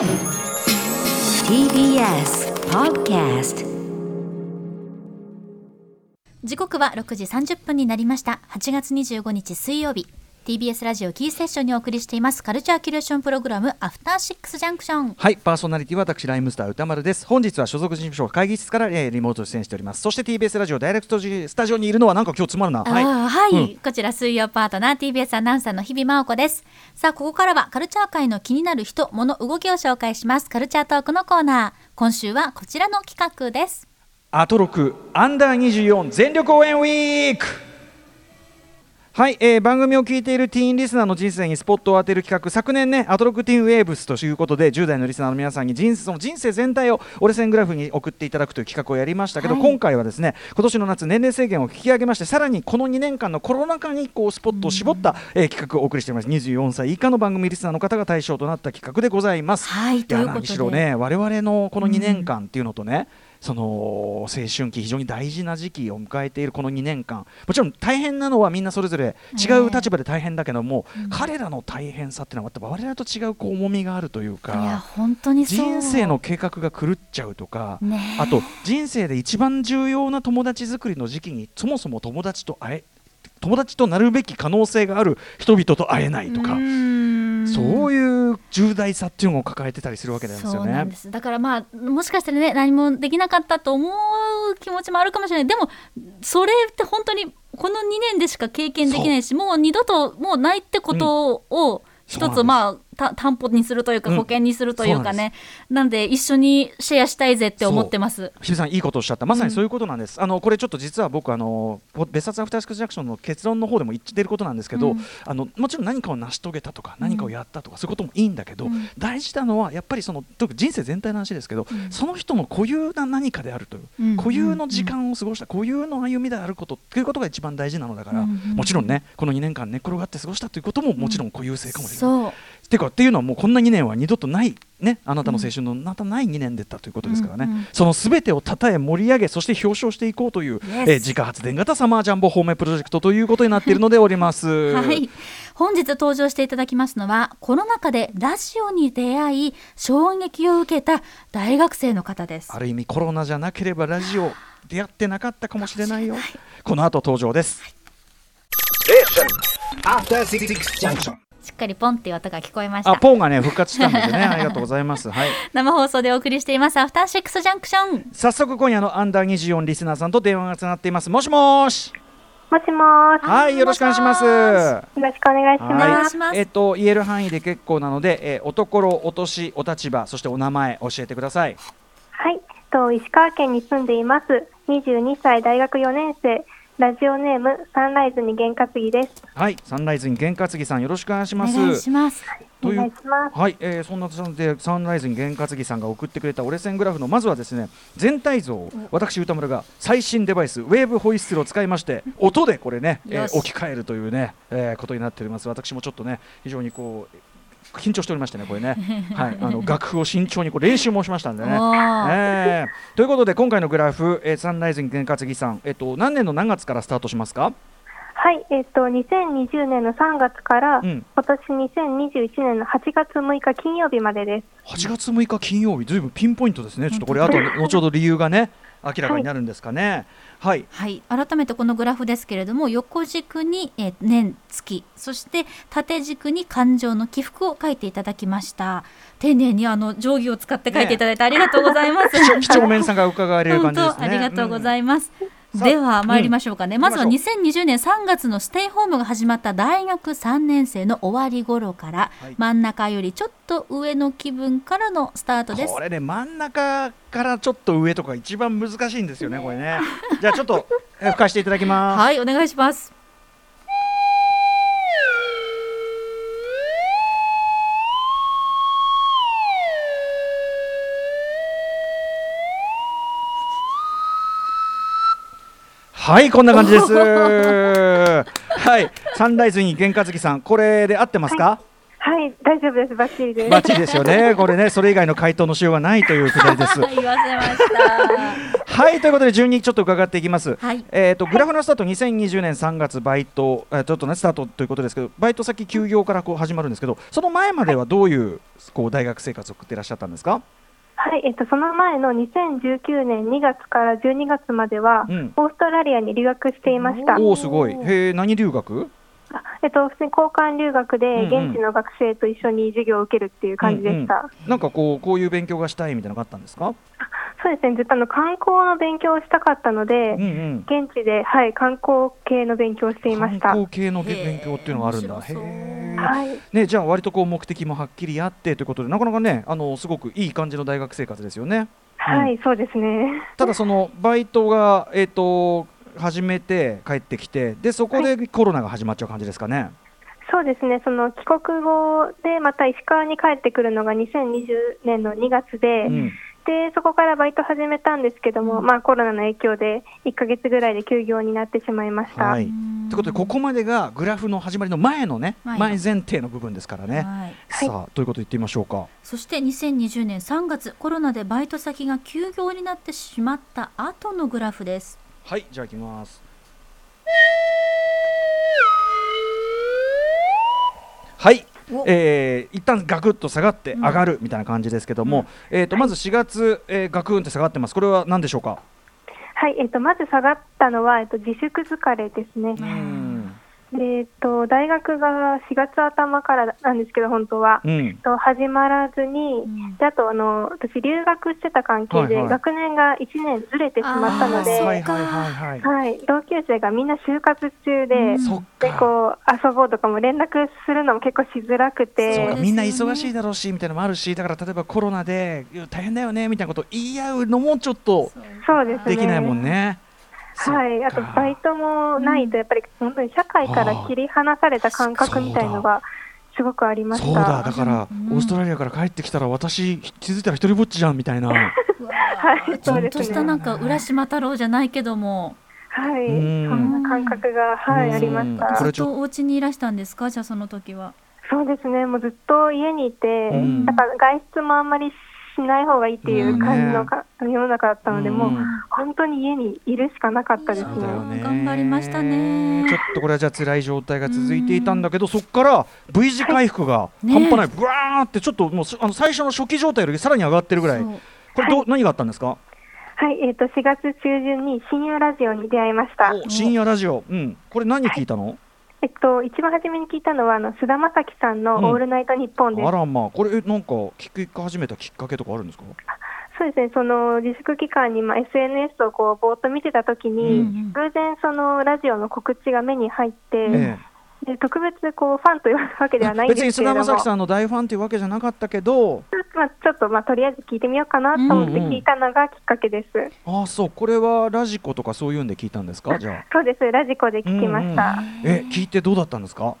TBS Podcast 時刻は6時30分になりました。8月25日水曜日。TBS ラジオキーセッションにお送りしています。カルチャーキュレーションプログラムアフターシックスジャンクション。はいパーソナリティは私ライムスター歌丸です。本日は所属事務所会議室から、えーリモート出演しております。そして TBS ラジオダイレクトスタジオにいるのはなんか今日つまるな。はい。はい、うん。こちら水曜パートナー TBS アナウンサーの日々真央子です。さあここからはカルチャー界の気になる人物動きを紹介します。カルチャートークのコーナー。今週はこちらの企画です。アトロクアンダー24全力応援ウィークはい、えー番組を聞いているティーンリスナーの人生にスポットを当てる企画。昨年ねアトロクティーンウェーブスということで10代のリスナーの皆さんに人その人生全体を折れ線グラフに送っていただくという企画をやりましたけど、はい。今回はですね今年の夏年齢制限を引き上げましてさらにこの2年間のコロナ禍にこうスポットを絞った、えー企画をお送りしています。24歳以下の番組リスナーの方が対象となった企画でございます。はいということで。や何しろね。我々のこの2年間っていうのとね、その青春期非常に大事な時期を迎えているこの2年間。もちろん大変なのはみんなそれぞれ違う立場で大変だけども、彼らの大変さっていうのはまた我々と違うこう重みがあるといういやか本当にそう。人生の計画が狂っちゃうとか、ね。えあと人生で一番重要な友達作りの時期にそもそも友達と会え友達となるべき可能性がある人々と会えないとか。そういいう重大さっていうのを抱えてたりするわけなんですよね。そうなんで。す。だからまあもしかしたらね何もできなかったと思う気持ちもあるかもしれない。でもそれって本当にこの2年でしか経験できないしもう二度ともうないってことを一つまあた担保にするというかうん。保険にするというかね、なんで一緒にシェアしたいぜって思ってます。日比さんいいことをおっしゃった。まさにそういうことなんです、あのこれちょっと実は僕あのポ別冊アフターシックスジャンクションの結論の方でも言ってることなんですけど、うん。あのもちろん何かを成し遂げたとか何かをやったとか、そういうこともいいんだけど、うん。大事なのはやっぱりその特に人生全体の話ですけど、うん。その人の固有な何かであるという、うん。固有の時間を過ごした固有の歩みであることということが一番大事なのだから、うんもちろんねこの2年間寝っ転がって過ごしたということももちろん固有性かもしれない。ていうかっていうのはもうこんな2年は二度とないねあなたの青春のまたない2年だったということですからね、うんうん。そのすべてをたたえ盛り上げそして表彰していこうという、Yes えー自家発電型サマージャンボ方面プロジェクトということになっているのでおります。はい、本日登場していただきますのはコロナ禍でラジオに出会い衝撃を受けた大学生の方です。ある意味コロナじゃなければラジオ出会ってなかったかもしれないよ。この後登場です。After Six Junction. しっかりポンっていう音が聞こえましたあポンがね復活したのでね ありがとうございます。はい。生放送でお送りしていますアフターシックスジャンクション早速今夜のアンダー24リスナーさんと電話がつながっています。もしもーし。もしもーし。はいよろしくお願いします。よろしくお願いします。いしますえっと言える範囲で結構なので、えーおところ、お年、お立場、そしてお名前教えてください。はい。えっと、石川県に住んでいます。22歳大学4年生。ラジオネーム、サンライズに験担ぎです。はい、サンライズに験担ぎさんよろしくお願いします。お願いしますおという願いします。はい、えー、そんなそんでサンライズに験担ぎさんが送ってくれた折れ線グラフのまずはですね全体像を私歌村が最新デバイスウェーブホイッスルを使いまして音でこれね、えー置き換えるというね、えーことになっております私もちょっとね非常にこう緊張しておりましてねこれね。はい。あの楽譜を慎重にこう練習もしましたんでね。えーということで今回のグラフ、えーサンライズに験担ぎさんえっ、と何年の何月からスタートしますか？はい。えっと、2020年の3月から、うん。今年2021年の8月6日金曜日までです。8月6日金曜日、ずいぶんピンポイントですね、ちょっとこれ、あと後ほど理由がね、明らかになるんですかね。はい、はい、改めてこのグラフですけれども横軸に、えー年月そして縦軸に感情の起伏を書いていただきました。丁寧にあの定規を使って書いていただいてありがとうございます、几帳面さが伺われる感本じですね。当ありがとうございいます、うんでは参りましょうかね、うんまずは行き2020年3月のステイホームが始まった大学3年生の終わり頃から、はい。真ん中よりちょっと上の気分からのスタートです。これね、真ん中からちょっと上とか一番難しいんですよね、これね。じゃあちょっと、えー吹かしていただきます。はいお願いしますはい、こんな感じです。はい、サンライズに験担ぎさん、これで合ってますか？はい。大丈夫です。バッチリです。バッチリですよね。これね、それ以外の回答のしようがないというくだりです。言わせましたはいということで順にちょっと伺っていきます。はいえっ、とグラフのスタート2020年3月バイト、えーちょっとねスタートということですけど、バイト先休業からこう始まるんですけど、その前まではどういうこう大学生活を送っていらっしゃったんですか？はい、えっと、その前の2019年2月から12月までは、うんオーストラリアに留学していました。おおすごい。へえ何留学？あえっと、普通に交換留学で、現地の学生と一緒に授業を受けるっていう感じでした。うんうんなんかこうこういう勉強がしたいみたいなのがあったんですか？そうですね、ずっとあの観光の勉強をしたかったので、うんうん。現地で、はい、観光系の勉強をしていました。観光系の勉強っていうのがあるんだ。はい、ね、じゃあ割とこう目的もはっきりあってということでなかなかねあのすごくいい感じの大学生活ですよね。はい、そうですね。ただそのバイトがえっ、と始めて帰ってきてでそこでコロナが始まっちゃう感じですかね。そうですね、その帰国後でまた石川に帰ってくるのが2020年の2月で、うんでそこからバイト始めたんですけども、まあ、コロナの影響で1ヶ月ぐらいで休業になってしまいました。はい。ということでここまでがグラフの始まりの前のね前前前提の部分ですからね。はいさあということで言ってみましょうか？そして2020年3月コロナでバイト先が休業になってしまった後のグラフですはいじゃあ行きます。はい。お。えー、一旦ガクッと下がって上がるみたいな感じですけども、えー、とまず4月、えー、ガクンって下がってます、これは何でしょうか？はい、えっと、まず下がったのは、えっと、自粛疲れですね。えっと、大学が4月頭からなんですけど、本当は。うん。と始まらずに、ん。であとあの、私、留学してた関係で、はいはい。学年が1年ずれてしまったので、はいはいはい同級生がみんな就活中で、うん。でか。こう遊ぼうとかも連絡するのも結構しづらくて、みんな忙しいだろうしみたいなのもあるしだから例えばコロナで大変だよねみたいなことを言い合うのもちょっとそうですね。できないもんね。はい、あとバイトもないと、やっぱり本当に社会から切り離された感覚みたいのがすごくありました。そうだ。だからうん。オーストラリアから帰ってきたら私気づいたら一人ぼっちじゃんみたいな。はいーちょそうですね。っとしたなんか浦島太郎じゃないけども。はい、うん。そんな感覚が、はい、うんありました。ずっとお家にいらしたんですか？じゃあその時は。そうですね、もうずっと家にいて、ん。やっぱ外出もあんまりしない方がいいっていう感じのか、世の中だったので、もううん本当に家にいるしかなかったですね。ね。頑張りましたねちょっとこれはじゃあ辛い状態が続いていたんだけど、そこから V 字回復がね半端ない、ぐわーってちょっともうすあの最初の初期状態よりさらに上がってるぐらい。これどう、何があったんですか？はい、えっ、と、4月中旬に深夜ラジオに出会いました。お深夜ラジオ。うん。これ何聞いたの？えっと、一番初めに聞いたのは、あの、菅田将暉さんのうんオールナイトニッポンです。あらまあこれえなんか聞き始めたきっかけとかあるんですか？そうですね、その自粛期間に、まあ、SNS をこうぼーっと見てたときに、うん偶然そのラジオの告知が目に入って、えで特別こうファンというわけではえ。ないん別にですけれども、菅田将暉さんの大ファンというわけじゃなかったけど、まあ、ちょっと、まあ、とりあえず聞いてみようかなと思って聞いたのがきっかけです。ああそうこれはラジコとかそういうんで聞いたんですか？じゃあ。そうです、ラジコで聞きました。え聞いてどうだったんですか？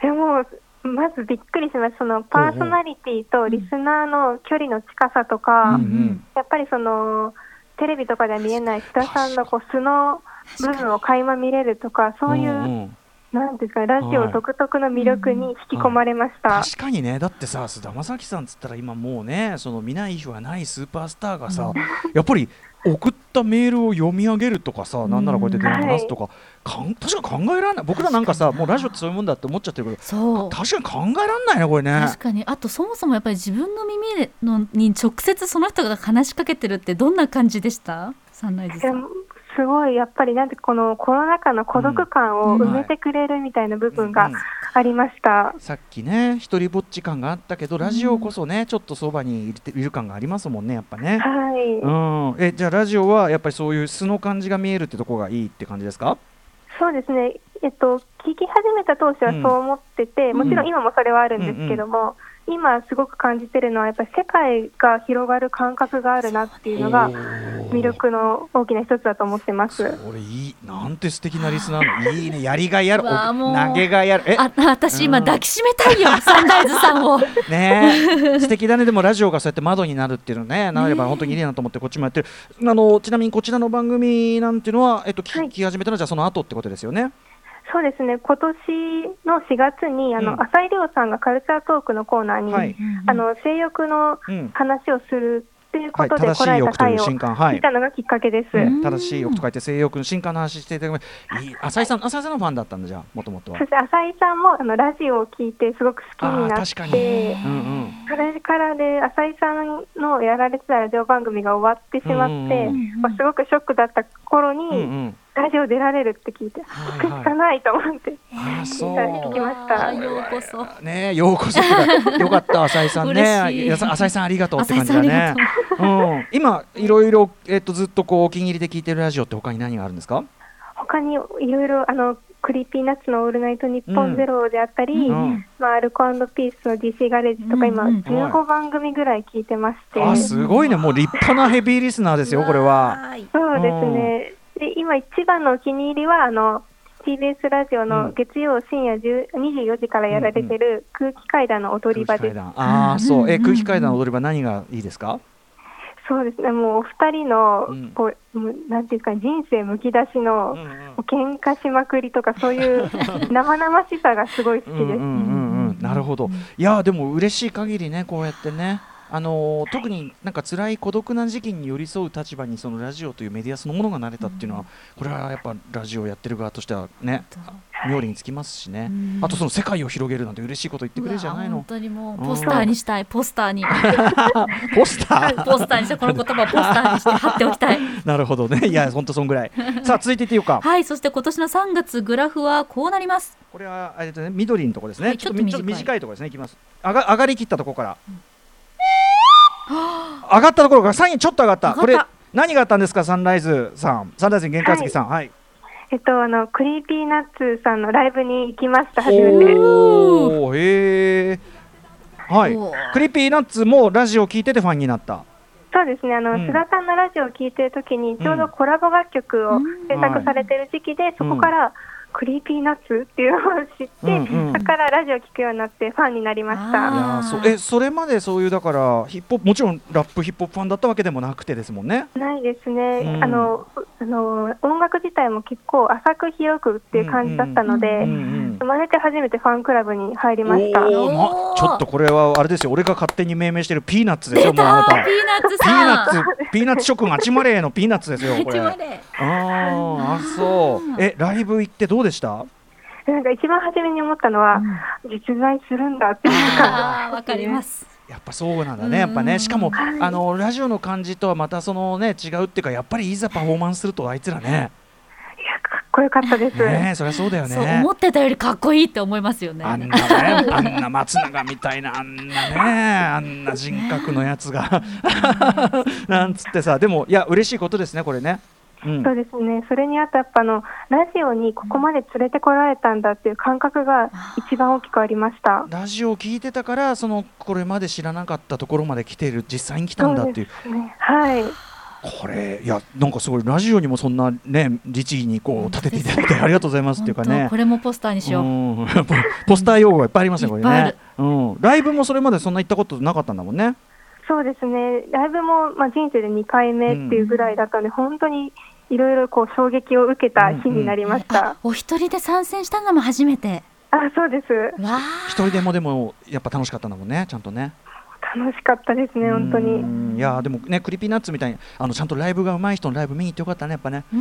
でもまずびっくりしました、そのパーソナリティとリスナーの距離の近さとか、うんうん。やっぱりそのテレビとかでは見えない須田さんのこう素の部分を垣間見れるとか、そういう、んんなんていうんですか、ラジオ独特の魅力に引き込まれました。確かにね。だってさ菅田将暉さんっつったら今もうねその見ない日はないスーパースターがさ、やっぱり送ったメールを読み上げるとかさ、なんならこうやって電話話すとか、かん確かに考えられない。僕らなんかさもうラジオってそういうもんだって思っちゃってるけどそう。確かに考えられないねこれね。確かに。あとそもそもやっぱり自分の耳でのに直接その人が話しかけてるってどんな感じでした？サンライズさんすごいやっぱりなんてこのコロナ禍の孤独感をうん埋めてくれるみたいな部分がうんありました。さっきね一人ぼっち感があったけどラジオこそねちょっとそばにいるいる感がありますもんねやっぱね。はい、うん、えじゃあラジオはやっぱりそういう素の感じが見えるってところがいいって感じですか？そうですね、えっと、聞き始めた当初はそう思ってて、ん。もちろん今もそれはあるんですけども、今すごく感じてるのは、やっぱり世界が広がる感覚があるなっていうのが魅力の大きな一つだと思ってます。これいい。なんて素敵なリスナー。のいいね。やりがいある。投げがいある。え？あ私今うん。抱きしめたいよ、サンライズさんを。ねえ。素敵だね。でもラジオがそうやって窓になるっていうのね。なれば本当にいいなと思ってこっちもやってる。あのちなみにこちらの番組なんていうのは、えっと、聞き始めたのはじゃあその後ってことですよね？そうですね、今年の4月に、あの、うん。浅井亮さんがカルチャートークのコーナーに、はい。あの、性欲のうん。話をするっっていうことではい。来られた回を正しい欲という新刊。はい。見たのがきっかけです。え正しい欲と書いて性欲の進化の話していただきまいい浅井さん浅井さんのファンだったんだじゃあもともとはそして浅井さんもあのラジオを聞いてすごく好きになって、うんうん。それからで浅井さんのやられてたラジオ番組が終わってしまって、うんうん。まあ、すごくショックだった頃に、うんうんラジオ出られるって聞いて、はい行くしかないと思って、あーそう。聞きました。ようこそ。ねえようこそ。よかった浅井さんね。嬉しい。いや浅井さんありがとうって感じだね。う。うん。今いろいろえっとずっとこうお気に入りで聞いてるラジオって他に何があるんですか？他にいろいろあのクリーピーナッツのオールナイトニッポンゼロであったり、うん。まあ、アルコピースの DC ガレージとか今、うん。うん15番組ぐらい聞いてまして、あすごいね。もう立派なヘビーリスナーですよこれは。そうですね。で今一番のお気に入りはあの TBS ラジオうん。の月曜深夜10 24時からやられてる空気階段の踊り場です。空気階段。ああそう。えうん。空気階段の踊り場何がいいですか？そうですね。もうお二人の、うん。こうなんていうか人生むき出しの、うんうん。もう喧嘩しまくりとかそういう 生々しさがすごい好きです。うんうんうんうんなるほど。いやでも嬉しい限りねこうやってねあのー特になんか辛い孤独な時期に寄り添う立場にそのラジオというメディアそのものがなれたっていうのは、これはやっぱラジオやってる側としてはね妙利につきますしね、うん。あとその世界を広げるなんて嬉しいこと言ってくれるじゃないうのわ本当にもうポスターにしたいポスターに。ポスター？ポスターにしてこの言葉をポスターにして貼っておきたい。なるほどね。いやほんとそんぐらい。さあ続いていってようか。はいそして今年の3月グラフはこうなります。これはあれね緑のところですね、はいちょっと短い。ところですね。いきます。上が上がりきったところから、上がったところからさらにちょっと上がった。上がった。これ何があったんですかサンライズさん。サンライズに玄関さん。はい、えっとあのクリーピーナッツさんのライブに行きました初めて。おおへえはい。クリーピーナッツもラジオ聞いててファンになった。そうですね。あの、うん。須田さんのラジオを聞いてるときにちょうどコラボ楽曲を制作されてる時期で、そこから、クリーピーナッツっていうのを知って、うんうん。そこからラジオ聞くようになってファンになりましあた。いやーそうえそれまでそういうだからヒップホップもちろんラップヒップホップファンだったわけでもなくてですもんね。ないですね、うん。あのあの音楽自体も結構浅く広くっていう感じだったので、うんうん生まれて初めてファンクラブに入りました。まちょっとこれはあれですよ。俺が勝手に命名してるピーナッツですよ出もうあなた。たピーナッツピーナッツピーナッツ諸君あちまれのピーナッツですよこれ。ああそう。えライブ行ってどうでした？なんか一番初めに思ったのは、実在するんだっていうかわかります。やっぱそうなんだねやっぱね。しかもはい。あのラジオの感じとはまたそのね違うっていうかやっぱりいざパフォーマンスするとあいつらね。いやかっこよかったです。ねえそりゃそうだよね。思ってたよりかっこいいって思いますよね。あんなね、あんな松永みたいな、あんなね、あんな人格のやつが、なんつってさ、でも、いや、嬉しいことですね、これね。うんそうですね。それにあとやっぱあのラジオにここまで連れてこられたんだっていう感覚が一番大きくありました。ラジオを聞いてたから、そのこれまで知らなかったところまで来ている、実際に来たんだっていう、そうですね。はい。これ、いや、なんかすごい、ラジオにもそんなね、律儀にこう立てていただいて、ありがとうございます っていうかねこ。れもポスターにしよううんポ ポスター用語がいっぱいありますね、これねいっぱいある。うん、ライブもそれまでそんな行ったことなかったんだもんね。そうですね。ライブもまあ人生で2回目っていうぐらいだったので、本当にいろいろこう衝撃を受けた日になりました。あお一人で参戦したのも初めて。あそうです。わ一人でもでも、やっぱ楽しかったんだもんね、ちゃんとね。楽しかったですね、本当うに。んいやーでもねクリピーナッツみたいにあのちゃんとライブが上手い人のライブ見に行ってよかったねやっぱね、ー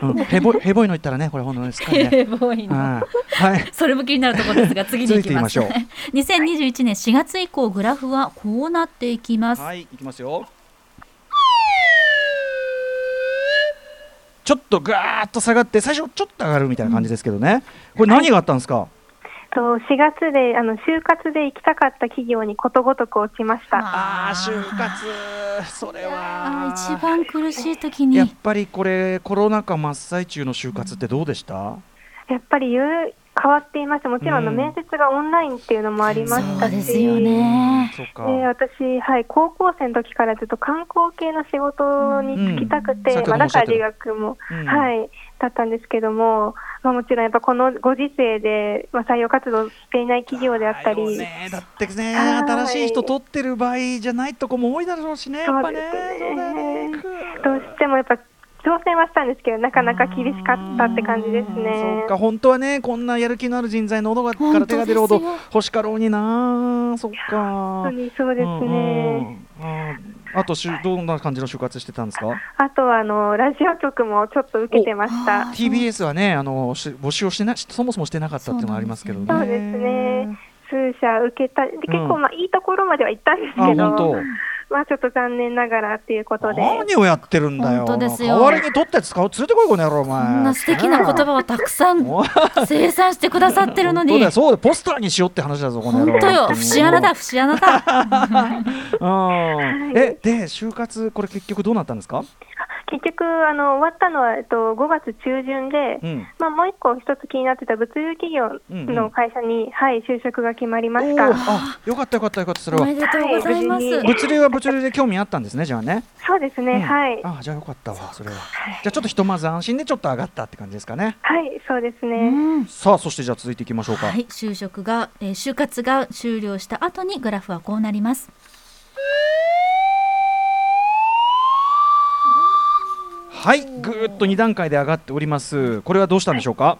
そうなんです。うん、ヘボヘボいの言ったらねこれ本当にすっかりね。ヘボいの。はい。は いそれも気になるところですが次に行きます続い。て2021年4月以降グラフはこうなっていきます、はいいきますよちょっとガーッと下がって最初ちょっと上がるみたいな感じですけどね、これ何があったんですか、と4月であの就活で行きたかった企業にことごとく落ちました。ああ就活。それあはー一番苦しい時に。やっぱりこれコロナ禍真っ最中の就活ってどうでした、やっぱり変わっていました。もちろんあのうん。面接がオンラインっていうのもありましたし、そうですよね。私、はい、高校生の時からずっと観光系の仕事に就きたくて、うんまあ、だ学も、うん。はい、だったんですけども、まあ、もちろんやっぱこのご時世で、まあ、採用活動していない企業であったり、ね、だってねはい。新しい人取ってる場合じゃないとこも多いだろうしねやっぱね。どうしてもやっぱ挑戦はしたんですけど、なかなか厳しかったって感じですそうね。か本当はねこんなやる気のある人材の喉から手が出るほど欲しかろうになそっか。本当にそうですね。うんうんうんあとしゅどんな感じの就活してたんですか？あとはあのラジオ局もちょっと受けてました。TBS はねあのし募集をしてなそもそもしてなかったっていうのもありますけどね。そうですね。数社受けた、で結構まあいいところまでは行ったんですあけど、本当まあちょっと残念ながらっていうことで。何をやってるんだよ。本当ですよ。代わりに取ったやつ使う連れてこいこの野郎お前。こんな素敵な言葉をたくさん 生産してくださってるの本当にだよ。そうだよ。ポスターにしようって話だぞこの野郎。本当よ。節穴だ節穴だ。うん。えで就活これ結局どうなったんですか？結局あの終わったのは、えっと、5月中旬で、うん。まあ、もう一個一つ気になってた物流企業の会社に、はい、就職が決まりました。あよかったよかったよかったそれは。おめでとうございます、はい。物流は物流で興味あったんですねじゃあね。そうですね、うん。はい。あじゃあよかったわそれは。じゃあちょっとひとまず安心でちょっと上がったって感じですかね。はい、そうですね。うん。さあそしてじゃあ続いていきましょうか、はい、就職が、えー就活が終了した後にグラフはこうなります。はいぐーっと2段階で上がっております。これはどうしたんでしょうか？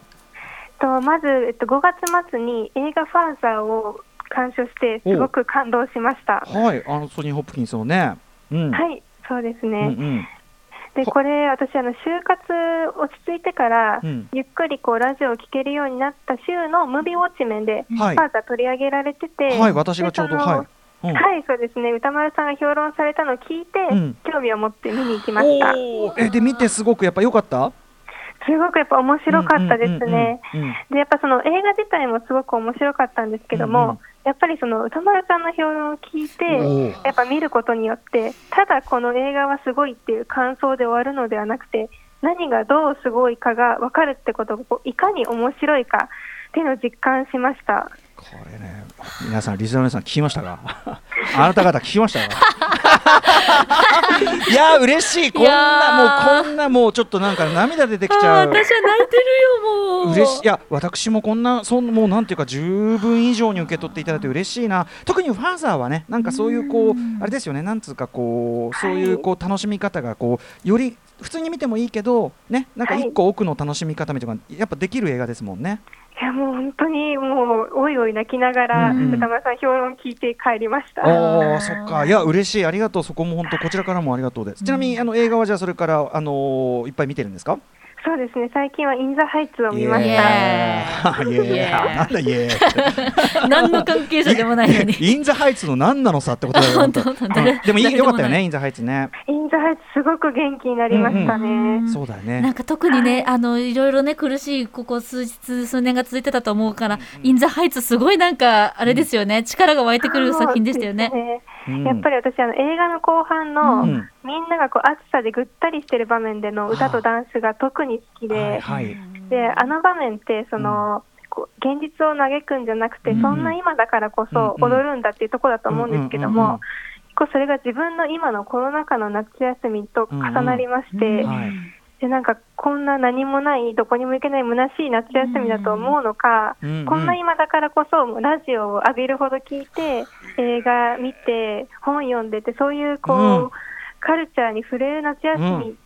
とまず、えっと、5月末に映画「ファーザー」を鑑賞してすごく感動しました。はいあのソニー・ホップキンスのね。うん、はい、そうですね。うんうん。でこれ私あの就活落ち着いてから、うん。ゆっくりこうラジオを聴けるようになった週のムービーウォッチ面で、はい。ファーザー取り上げられてて、はい私がちょうどはい。うん。はい、そうですね。歌丸さんが評論されたのを聞いて、うん。興味を持って見に行きました。えで見てすごくやっぱ良かった？すごくやっぱ面白かったですね。で、やっぱその映画自体もすごく面白かったんですけども、うんうんやっぱりその歌丸さんの評論を聞いて、やっぱ見ることによって、ただこの映画はすごいっていう感想で終わるのではなくて、何がどうすごいかが分かるってことがいかに面白いかっていうのを実感しました。これね皆さんリスナーの皆さん聞きましたか？あなた方聞きましたか？いや嬉しい。こんなーもうこんなもうちょっとなんか涙出てきちゃう。私は泣いてるよもう。嬉しい。いや私もこんなそんもうなんていうか十分以上に受け取っていただいて嬉しいな。特にファーザーはねなんかそういうこうあれですよね。なんつうかこうそういうこう楽しみ方がこうより普通に見てもいいけどねなんか一個奥の楽しみ方みたいなやっぱできる映画ですもんね。いやもう本当にもうおいおい泣きながら、歌丸さん評論聞いて帰りました。おおそっかいや嬉しいありがとうそこも本当こちらからもありがとうです。ちなみにあの映画はじゃあそれからあのーいっぱい見てるんですか？そうですね、最近はインザハイツを見ました。ーイ。イエーイ。なんだイエーイって。何の関係者でもないのに。インザハイツの何なのさってことだよ。本当本当。うん。誰でもいい誰でもない。よかったよねインザハイツね。インザハイツすごく元気になりましたね。うんそうだよね。なんか特にね、あのいろいろね苦しいここ数日数年が続いてたと思うから、インザハイツすごいなんかあれですよね、力が湧いてくる作品でしたよね。やっぱり私あの映画の後半の、うん。みんながこう暑さでぐったりしてる場面での歌とダンスが特に好きで、はいはい。であの場面ってその、現実を嘆くんじゃなくて、うん。そんな今だからこそ踊るんだっていうところだと思うんですけども、結構それが自分の今のコロナ禍の夏休みと重なりまして、うん。はいでなんかこんな何もないどこにも行けない虚しい夏休みだと思うのか、うんうん。こんな今だからこそラジオを浴びるほど聞いて映画見て本読んでてそういうこう、うん。カルチャーに触れる夏休みに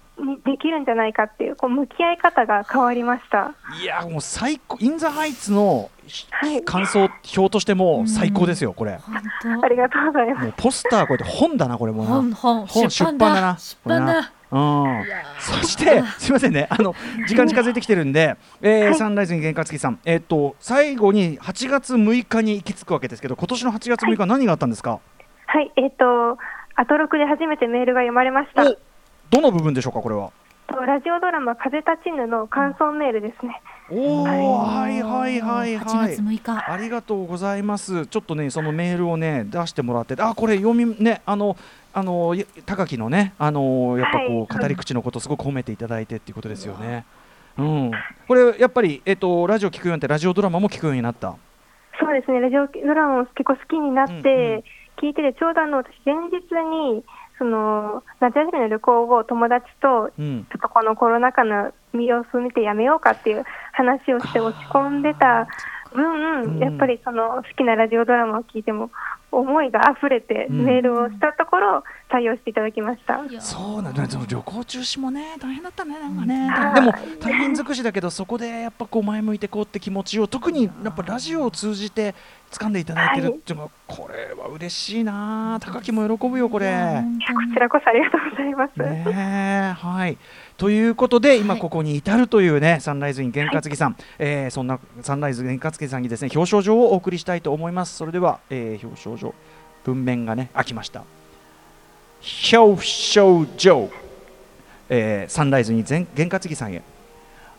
できるんじゃないかっていうこう向き合い方が変わりました。いやもう最高インザハイツのはい。感想表としても最高ですよこれ。本ありがとうございます。もうポスターこうやって本だなこれもな。当本本。本出版だな。出版だ。うん、そしてすみませんね。あの時間近づいてきてるんで、えーはい。サンライズに原勝月さん、えっ、と最後に8月6日に行き着くわけですけど今年の8月6日何があったんですか、はい、えっ、とアトロクで初めてメールが読まれました。おどの部分でしょうかこれは？とラジオドラマ風立ちぬの感想メールですね。おおはいはいはい8はい月。6日。ありがとうございます。ちょっとね、そのメールをね、出してもらって、あ、これ読みね、あの、あの、い高木のね、あの、やっぱこう、はい語り口のこと、すごく褒めていただいてっていうことですよね。うん、これやっぱり、えっと、ラジオ聞くようになって、ラジオドラマも聞くようになった？そうですね、ラジオドラマも結構好きになって、うんうん聞いてて、ちょうどあの私、前日にその夏休みの旅行を友達と、うん。ちょっとこのコロナ禍の様子を見てやめようかっていう話をして落ち込んでた分、うん。やっぱりその好きなラジオドラマを聞いても、思いが溢れてん。メールをしたところ、採用していただきました。いやそうなんだ、その旅行中止もね、大変だったね、なんかね。はいでも、大変尽くしだけど、そこでやっぱこう前向いてこうって気持ちを、特にやっぱラジオを通じて掴んでいただいてるっていうのは、これは嬉しいな、高木も喜ぶよ、これ。こちらこそありがとうございます。ねえはい。ということで、今はいここに至るというね、サンライズイン験担ぎさん、えーそんなサンライズ験担ぎさんにですね、表彰状をお送りしたいと思います。それでは、えー表彰状、文面がね、開きました。表彰状、えーサンライズに験担ぎさんへ。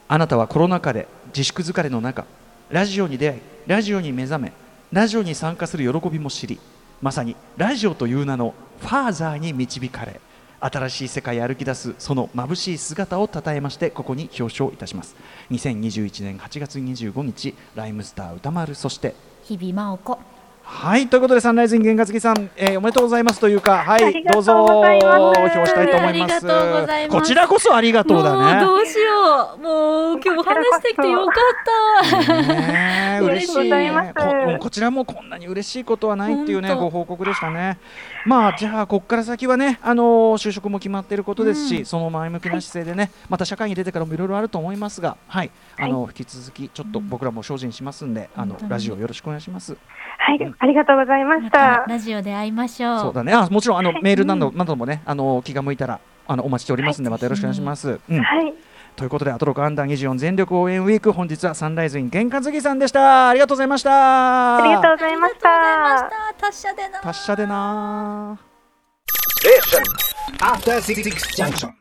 あなたはコロナ禍で自粛疲れの中、ラジオに出会い、ラジオに目覚め、ラジオに参加する喜びも知り、まさにラジオという名のファーザーに導かれ、新しい世界へ歩き出すその眩しい姿をたたえましてここに表彰いたします。2021年8月25日ライムスター歌丸そして日々真央子。はいということでサンライズイン原月さん、えーおめでとうございます。というかはいどうぞ表したいと思います。ありがとうございます。こちらこそありがとうもうだねどうしよう。もう今日話してきてよかった嬉しい。ここちらもこんなに嬉しいことはないっていうねご報告でしたね。まあじゃあここから先はねあの就職も決まっていることですし、うん。その前向きな姿勢でねまた社会に出てからもいろいろあると思いますがはい。あの、引き続きちょっと僕らも精進しますんで、あの本当に。ラジオよろしくお願いします。はい、ありがとうございましまたた。ラジオで会いましょう。そうだね。あもちろんあの、はい。メールなどなどもねあの気が向いたらあのお待ちしておりますんで、またよろしくお願いします、うん。はい、ということでアトロクアンダー24全力応援ウィーク本日はサンライズイン玄関次さんでした。ありがとうございました。ありがとうございましありがとうございまたし。た。達者でな。達者でな。After Six Junction.